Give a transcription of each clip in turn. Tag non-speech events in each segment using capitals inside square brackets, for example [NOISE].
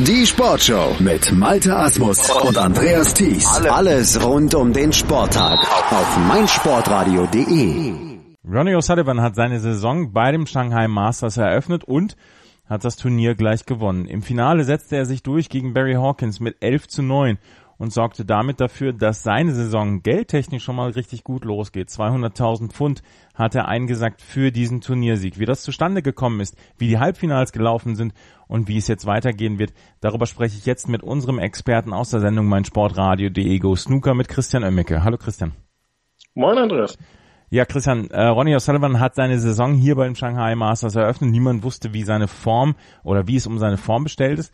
Die Sportshow mit Malte Asmus und Andreas Thies. Alles rund um den Sporttag auf meinsportradio.de. Ronnie O'Sullivan hat seine Saison bei dem Shanghai Masters eröffnet und hat das Turnier gleich gewonnen. Im Finale setzte er sich durch gegen Barry Hawkins mit 11 zu 9 und sorgte damit dafür, dass seine Saison geldtechnisch schon mal richtig gut losgeht. 200.000 Pfund hat er eingesackt für diesen Turniersieg. Wie das zustande gekommen ist, wie die Halbfinals gelaufen sind und wie es jetzt weitergehen wird, darüber spreche ich jetzt mit unserem Experten aus der Sendung Mein Sportradio.de Go Snooker mit Christian Oemmeke. Hallo Christian. Moin Andreas. Ja, Christian, äh, Ronnie O'Sullivan hat seine Saison hier beim Shanghai Masters eröffnet. Niemand wusste, wie seine Form oder wie es um seine Form bestellt ist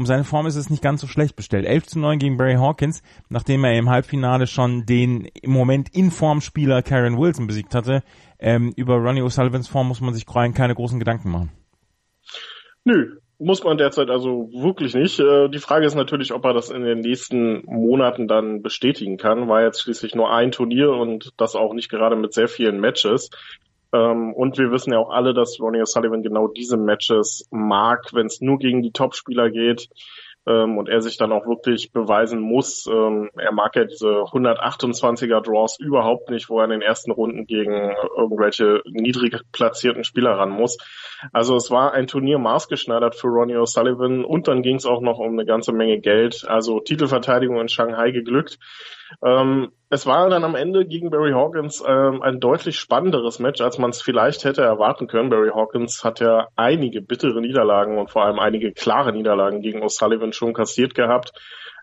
um seine Form ist es nicht ganz so schlecht bestellt. 11 zu 9 gegen Barry Hawkins, nachdem er im Halbfinale schon den im Moment in Form Spieler Karen Wilson besiegt hatte. Ähm, über Ronnie O'Sullivans Form muss man sich keine großen Gedanken machen. Nö, muss man derzeit also wirklich nicht. Äh, die Frage ist natürlich, ob er das in den nächsten Monaten dann bestätigen kann. War jetzt schließlich nur ein Turnier und das auch nicht gerade mit sehr vielen Matches. Ähm, und wir wissen ja auch alle, dass Ronnie O'Sullivan genau diese Matches mag, wenn es nur gegen die Topspieler geht ähm, und er sich dann auch wirklich beweisen muss. Ähm, er mag ja diese 128er Draws überhaupt nicht, wo er in den ersten Runden gegen irgendwelche niedrig platzierten Spieler ran muss. Also es war ein Turnier maßgeschneidert für Ronnie O'Sullivan und dann ging es auch noch um eine ganze Menge Geld. Also Titelverteidigung in Shanghai geglückt. Ähm, es war dann am Ende gegen Barry Hawkins ähm, ein deutlich spannenderes Match, als man es vielleicht hätte erwarten können. Barry Hawkins hat ja einige bittere Niederlagen und vor allem einige klare Niederlagen gegen O'Sullivan schon kassiert gehabt.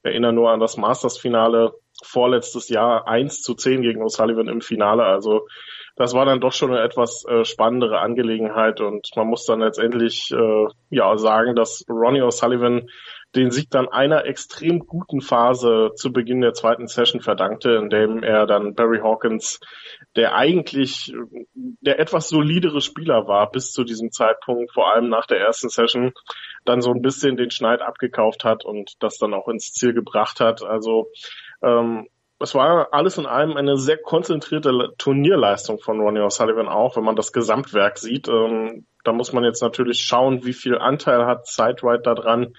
Erinnere nur an das Masters-Finale vorletztes Jahr 1 zu 10 gegen O'Sullivan im Finale. Also das war dann doch schon eine etwas äh, spannendere Angelegenheit und man muss dann letztendlich äh, ja sagen, dass Ronnie O'Sullivan den Sieg dann einer extrem guten Phase zu Beginn der zweiten Session verdankte, in dem er dann Barry Hawkins, der eigentlich der etwas solidere Spieler war bis zu diesem Zeitpunkt, vor allem nach der ersten Session, dann so ein bisschen den Schneid abgekauft hat und das dann auch ins Ziel gebracht hat. Also ähm, es war alles in allem eine sehr konzentrierte Turnierleistung von Ronnie O'Sullivan auch, wenn man das Gesamtwerk sieht. Ähm, da muss man jetzt natürlich schauen, wie viel Anteil hat Sidewrite da dran.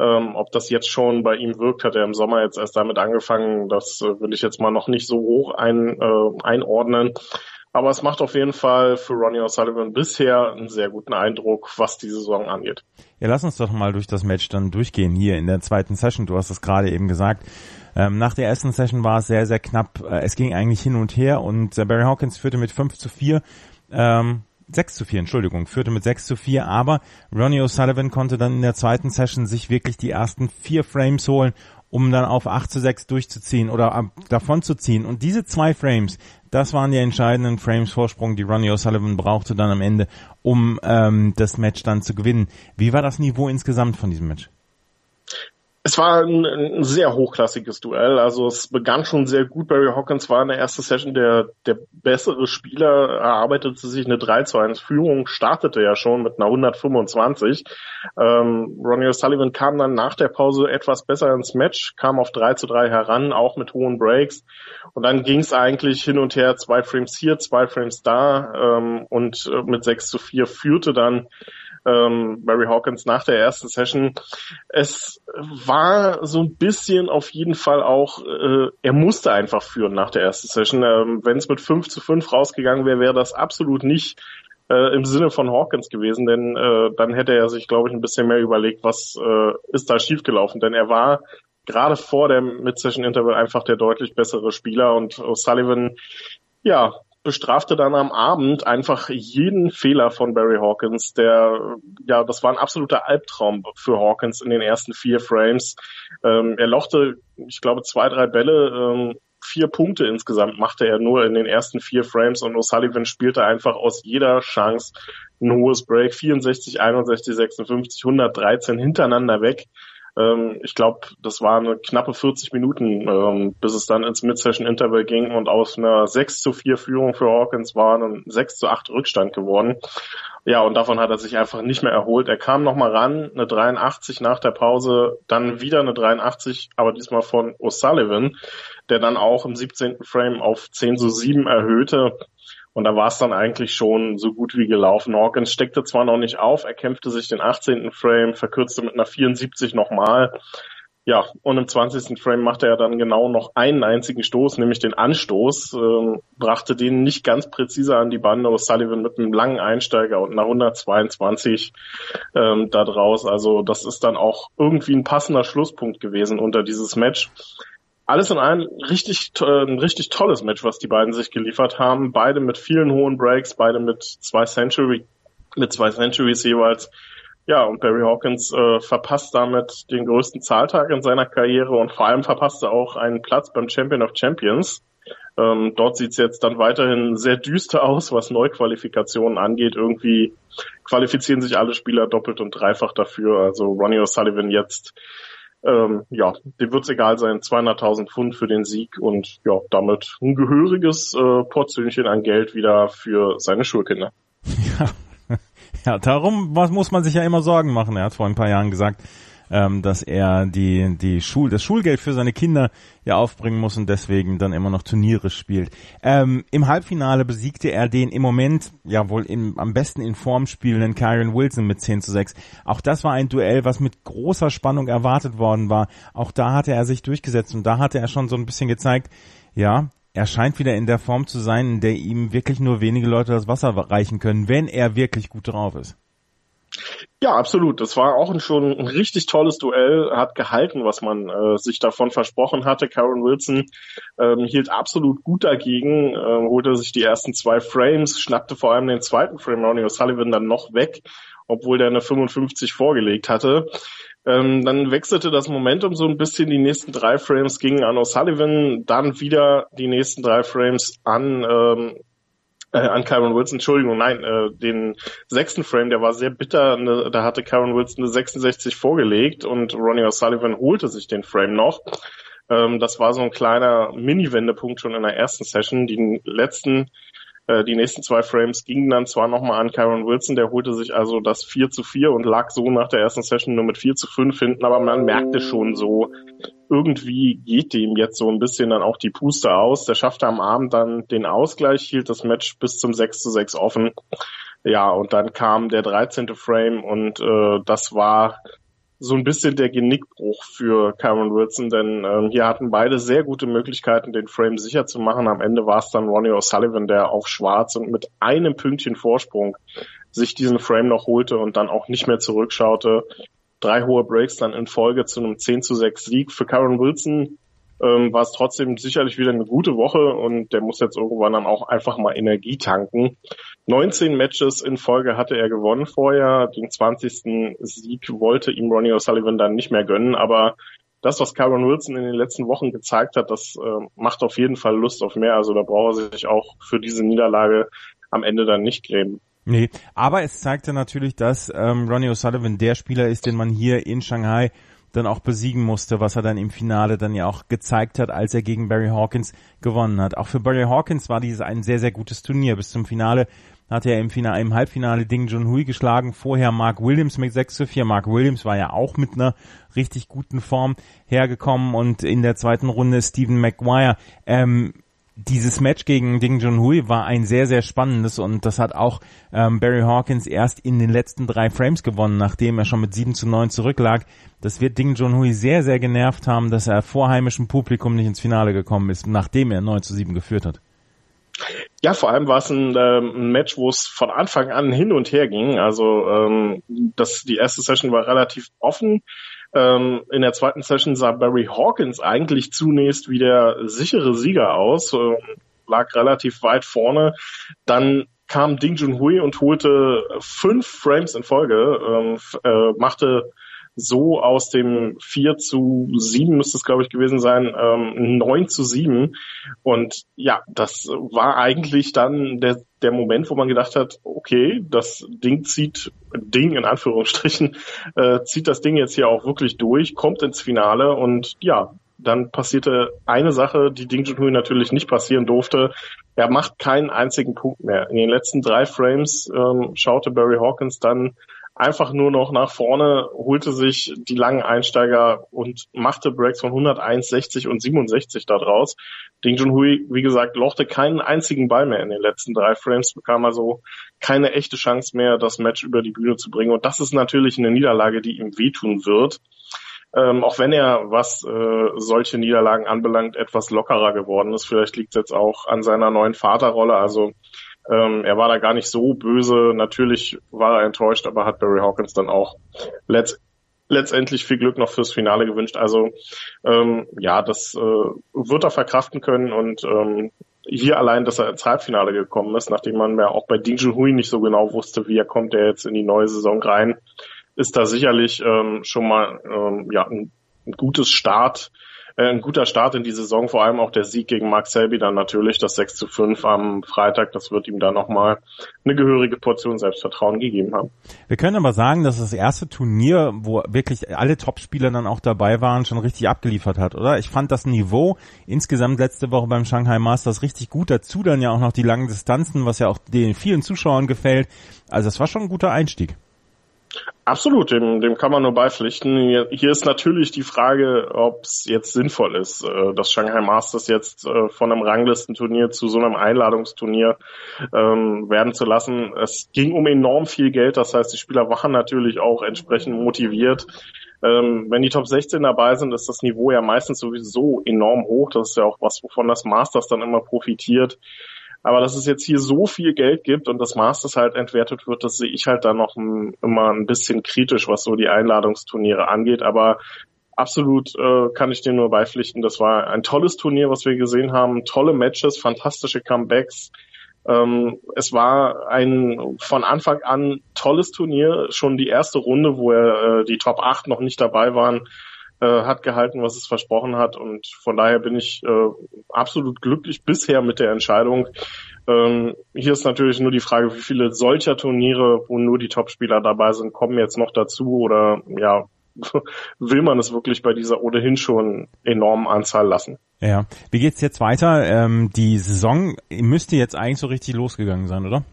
Ähm, ob das jetzt schon bei ihm wirkt, hat er im Sommer jetzt erst damit angefangen. Das äh, will ich jetzt mal noch nicht so hoch ein, äh, einordnen. Aber es macht auf jeden Fall für Ronnie O'Sullivan bisher einen sehr guten Eindruck, was die Saison angeht. Ja, lass uns doch mal durch das Match dann durchgehen hier in der zweiten Session. Du hast es gerade eben gesagt. Ähm, nach der ersten Session war es sehr, sehr knapp. Äh, es ging eigentlich hin und her und äh, Barry Hawkins führte mit 5 zu 4. Ähm, 6 zu 4, Entschuldigung, führte mit 6 zu 4, aber Ronnie O'Sullivan konnte dann in der zweiten Session sich wirklich die ersten vier Frames holen, um dann auf 8 zu 6 durchzuziehen oder äh, davon zu ziehen. Und diese zwei Frames, das waren die entscheidenden Frames Vorsprung, die Ronnie O'Sullivan brauchte dann am Ende, um ähm, das Match dann zu gewinnen. Wie war das Niveau insgesamt von diesem Match? Es war ein, ein, sehr hochklassiges Duell. Also es begann schon sehr gut. Barry Hawkins war in der ersten Session der, der bessere Spieler, erarbeitete sich eine 3 zu 1 Führung, startete ja schon mit einer 125. Ähm, Ronnie O'Sullivan kam dann nach der Pause etwas besser ins Match, kam auf 3 zu 3 heran, auch mit hohen Breaks. Und dann ging es eigentlich hin und her, zwei Frames hier, zwei Frames da ähm, und äh, mit 6 zu 4 führte dann ähm, Barry Hawkins nach der ersten Session. Es war so ein bisschen auf jeden Fall auch, äh, er musste einfach führen nach der ersten Session. Ähm, Wenn es mit 5 zu 5 rausgegangen wäre, wäre das absolut nicht äh, im Sinne von Hawkins gewesen, denn äh, dann hätte er sich, glaube ich, ein bisschen mehr überlegt, was äh, ist da schiefgelaufen. Denn er war gerade vor der Mid-Session-Interval einfach der deutlich bessere Spieler und Sullivan, ja, bestrafte dann am Abend einfach jeden Fehler von Barry Hawkins. Der, ja, das war ein absoluter Albtraum für Hawkins in den ersten vier Frames. Ähm, er lochte, ich glaube, zwei, drei Bälle, ähm, vier Punkte insgesamt machte er nur in den ersten vier Frames und O'Sullivan spielte einfach aus jeder Chance ein hohes Break. 64, 61, 56, 113 hintereinander weg. Ähm, ich glaube, das waren eine knappe 40 Minuten, ähm, bis es dann ins Mid-Session-Interval ging und aus einer 6 zu 4 Führung für Hawkins war ein 6 zu 8 Rückstand geworden. Ja, und davon hat er sich einfach nicht mehr erholt. Er kam nochmal ran, eine 83 nach der Pause, dann wieder eine 83, aber diesmal von O'Sullivan, der dann auch im 17. Frame auf 10 zu 7 erhöhte. Und da war es dann eigentlich schon so gut wie gelaufen. Hawkins steckte zwar noch nicht auf, er kämpfte sich den 18. Frame, verkürzte mit einer 74 nochmal. Ja, und im 20. Frame machte er dann genau noch einen einzigen Stoß, nämlich den Anstoß, ähm, brachte den nicht ganz präzise an die Bande. O'Sullivan mit einem langen Einsteiger und einer 122 ähm, da draus. Also das ist dann auch irgendwie ein passender Schlusspunkt gewesen unter dieses Match. Alles in allem richtig, ein richtig tolles Match, was die beiden sich geliefert haben. Beide mit vielen hohen Breaks, beide mit zwei Century, mit zwei Centuries jeweils. Ja, und Barry Hawkins äh, verpasst damit den größten Zahltag in seiner Karriere und vor allem verpasst er auch einen Platz beim Champion of Champions. Ähm, dort sieht es jetzt dann weiterhin sehr düster aus, was Neuqualifikationen angeht. Irgendwie qualifizieren sich alle Spieler doppelt und dreifach dafür. Also Ronnie O'Sullivan jetzt, ähm, ja, dem wird's egal sein, 200.000 Pfund für den Sieg und ja, damit ein gehöriges äh, Portionchen an Geld wieder für seine Schulkinder. Ja, [LAUGHS] ja, darum was muss man sich ja immer Sorgen machen. Er hat vor ein paar Jahren gesagt, ähm, dass er die, die Schul, das Schulgeld für seine Kinder ja aufbringen muss und deswegen dann immer noch Turniere spielt. Ähm, Im Halbfinale besiegte er den im Moment ja wohl im, am besten in Form spielenden Kyron Wilson mit 10 zu 6. Auch das war ein Duell, was mit großer Spannung erwartet worden war. Auch da hatte er sich durchgesetzt und da hatte er schon so ein bisschen gezeigt, ja, er scheint wieder in der Form zu sein, in der ihm wirklich nur wenige Leute das Wasser reichen können, wenn er wirklich gut drauf ist. Ja, absolut. Das war auch ein, schon ein richtig tolles Duell, hat gehalten, was man äh, sich davon versprochen hatte. Karen Wilson ähm, hielt absolut gut dagegen, äh, holte sich die ersten zwei Frames, schnappte vor allem den zweiten Frame Ronnie O'Sullivan dann noch weg, obwohl der eine 55 vorgelegt hatte. Ähm, dann wechselte das Momentum so ein bisschen. Die nächsten drei Frames gingen an O'Sullivan, dann wieder die nächsten drei Frames an ähm, äh, an Kyron Wilson, Entschuldigung, nein, äh, den sechsten Frame, der war sehr bitter, ne, da hatte Kyron Wilson eine 66 vorgelegt und Ronnie O'Sullivan holte sich den Frame noch. Ähm, das war so ein kleiner Mini-Wendepunkt schon in der ersten Session. Die letzten äh, die nächsten zwei Frames gingen dann zwar nochmal an Kyron Wilson, der holte sich also das 4 zu 4 und lag so nach der ersten Session nur mit 4 zu 5 hinten, aber man merkte schon so, irgendwie geht dem jetzt so ein bisschen dann auch die Puste aus. Der schaffte am Abend dann den Ausgleich, hielt das Match bis zum 6 zu 6 offen. Ja, und dann kam der 13. Frame und äh, das war so ein bisschen der Genickbruch für Cameron Wilson, denn ähm, hier hatten beide sehr gute Möglichkeiten, den Frame sicher zu machen. Am Ende war es dann Ronnie O'Sullivan, der auf schwarz und mit einem Pünktchen Vorsprung sich diesen Frame noch holte und dann auch nicht mehr zurückschaute. Drei hohe Breaks dann in Folge zu einem 10 zu 6 Sieg. Für Cameron Wilson ähm, war es trotzdem sicherlich wieder eine gute Woche und der muss jetzt irgendwann dann auch einfach mal Energie tanken. 19 Matches in Folge hatte er gewonnen vorher. Den 20. Sieg wollte ihm Ronnie O'Sullivan dann nicht mehr gönnen, aber das, was Kyron Wilson in den letzten Wochen gezeigt hat, das äh, macht auf jeden Fall Lust auf mehr. Also da braucht er sich auch für diese Niederlage am Ende dann nicht grämen. Nee, aber es zeigte natürlich, dass ähm, Ronnie O'Sullivan der Spieler ist, den man hier in Shanghai dann auch besiegen musste, was er dann im Finale dann ja auch gezeigt hat, als er gegen Barry Hawkins gewonnen hat. Auch für Barry Hawkins war dieses ein sehr, sehr gutes Turnier. Bis zum Finale hatte er im, Finale, im Halbfinale Ding Junhui geschlagen, vorher Mark Williams mit 6 zu 4. Mark Williams war ja auch mit einer richtig guten Form hergekommen und in der zweiten Runde Stephen Maguire. Ähm, dieses Match gegen Ding Junhui war ein sehr, sehr spannendes und das hat auch ähm, Barry Hawkins erst in den letzten drei Frames gewonnen, nachdem er schon mit 7 zu 9 zurücklag. Das wird Ding Junhui sehr, sehr genervt haben, dass er vor heimischem Publikum nicht ins Finale gekommen ist, nachdem er 9 zu 7 geführt hat. Ja, vor allem war es ein, ähm, ein Match, wo es von Anfang an hin und her ging. Also ähm, das, die erste Session war relativ offen. Ähm, in der zweiten Session sah Barry Hawkins eigentlich zunächst wie der sichere Sieger aus, äh, lag relativ weit vorne. Dann kam Ding Junhui und holte fünf Frames in Folge, ähm, äh, machte so aus dem 4 zu 7 müsste es, glaube ich, gewesen sein, ähm, 9 zu 7. Und ja, das war eigentlich dann der, der Moment, wo man gedacht hat, okay, das Ding zieht, Ding in Anführungsstrichen, äh, zieht das Ding jetzt hier auch wirklich durch, kommt ins Finale und ja, dann passierte eine Sache, die Ding Junhui natürlich nicht passieren durfte. Er macht keinen einzigen Punkt mehr. In den letzten drei Frames ähm, schaute Barry Hawkins dann einfach nur noch nach vorne, holte sich die langen Einsteiger und machte Breaks von 101, 60 und 67 daraus. Ding Junhui, wie gesagt, lochte keinen einzigen Ball mehr in den letzten drei Frames, bekam also keine echte Chance mehr, das Match über die Bühne zu bringen. Und das ist natürlich eine Niederlage, die ihm wehtun wird. Ähm, auch wenn er, was äh, solche Niederlagen anbelangt, etwas lockerer geworden ist. Vielleicht liegt es jetzt auch an seiner neuen Vaterrolle. Also ähm, er war da gar nicht so böse. Natürlich war er enttäuscht, aber hat Barry Hawkins dann auch letzt letztendlich viel Glück noch fürs Finale gewünscht. Also ähm, ja, das äh, wird er verkraften können und ähm, hier allein, dass er ins Halbfinale gekommen ist, nachdem man ja auch bei Ding Junhui nicht so genau wusste, wie er kommt er jetzt in die neue Saison rein, ist da sicherlich ähm, schon mal ähm, ja, ein, ein gutes Start, ein guter Start in die Saison, vor allem auch der Sieg gegen Mark Selby dann natürlich, das 6 zu 5 am Freitag, das wird ihm dann nochmal eine gehörige Portion Selbstvertrauen gegeben haben. Wir können aber sagen, dass das erste Turnier, wo wirklich alle Topspieler dann auch dabei waren, schon richtig abgeliefert hat, oder? Ich fand das Niveau insgesamt letzte Woche beim Shanghai Masters richtig gut, dazu dann ja auch noch die langen Distanzen, was ja auch den vielen Zuschauern gefällt. Also es war schon ein guter Einstieg. Absolut, dem, dem kann man nur beipflichten. Hier ist natürlich die Frage, ob es jetzt sinnvoll ist, äh, das Shanghai Masters jetzt äh, von einem Ranglistenturnier zu so einem Einladungsturnier ähm, werden zu lassen. Es ging um enorm viel Geld, das heißt, die Spieler waren natürlich auch entsprechend motiviert. Ähm, wenn die Top 16 dabei sind, ist das Niveau ja meistens sowieso enorm hoch. Das ist ja auch was, wovon das Masters dann immer profitiert. Aber dass es jetzt hier so viel Geld gibt und das Masters halt entwertet wird, das sehe ich halt dann noch ein, immer ein bisschen kritisch, was so die Einladungsturniere angeht. Aber absolut äh, kann ich dir nur beipflichten. Das war ein tolles Turnier, was wir gesehen haben. Tolle Matches, fantastische Comebacks. Ähm, es war ein von Anfang an tolles Turnier. Schon die erste Runde, wo er, äh, die Top 8 noch nicht dabei waren, äh, hat gehalten, was es versprochen hat. Und von daher bin ich äh, absolut glücklich bisher mit der Entscheidung. Ähm, hier ist natürlich nur die Frage, wie viele solcher Turniere, wo nur die Topspieler dabei sind, kommen jetzt noch dazu oder ja, [LAUGHS] will man es wirklich bei dieser ohnehin schon enormen Anzahl lassen. Ja, wie geht's jetzt weiter? Ähm, die Saison müsste jetzt eigentlich so richtig losgegangen sein, oder?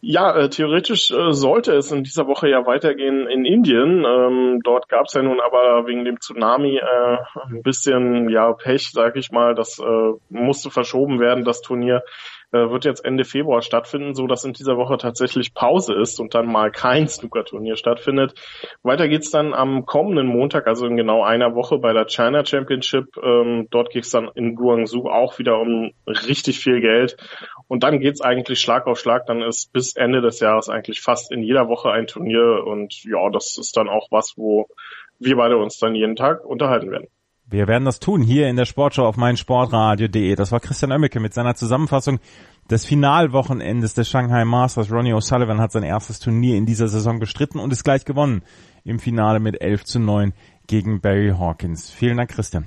Ja, äh, theoretisch äh, sollte es in dieser Woche ja weitergehen in Indien. Ähm, dort gab es ja nun aber wegen dem Tsunami äh, ein bisschen ja Pech, sag ich mal. Das äh, musste verschoben werden, das Turnier äh, wird jetzt Ende Februar stattfinden, so dass in dieser Woche tatsächlich Pause ist und dann mal kein [LAUGHS] Snooker-Turnier stattfindet. Weiter geht's dann am kommenden Montag, also in genau einer Woche bei der China Championship. Ähm, dort geht's dann in Guangzhou auch wieder um richtig viel Geld. Und dann geht's eigentlich Schlag auf Schlag. Dann ist bis Ende des Jahres eigentlich fast in jeder Woche ein Turnier. Und ja, das ist dann auch was, wo wir beide uns dann jeden Tag unterhalten werden. Wir werden das tun hier in der Sportshow auf meinsportradio.de. Das war Christian Oemmeke mit seiner Zusammenfassung des Finalwochenendes des Shanghai Masters. Ronnie O'Sullivan hat sein erstes Turnier in dieser Saison bestritten und ist gleich gewonnen im Finale mit 11 zu 9 gegen Barry Hawkins. Vielen Dank, Christian.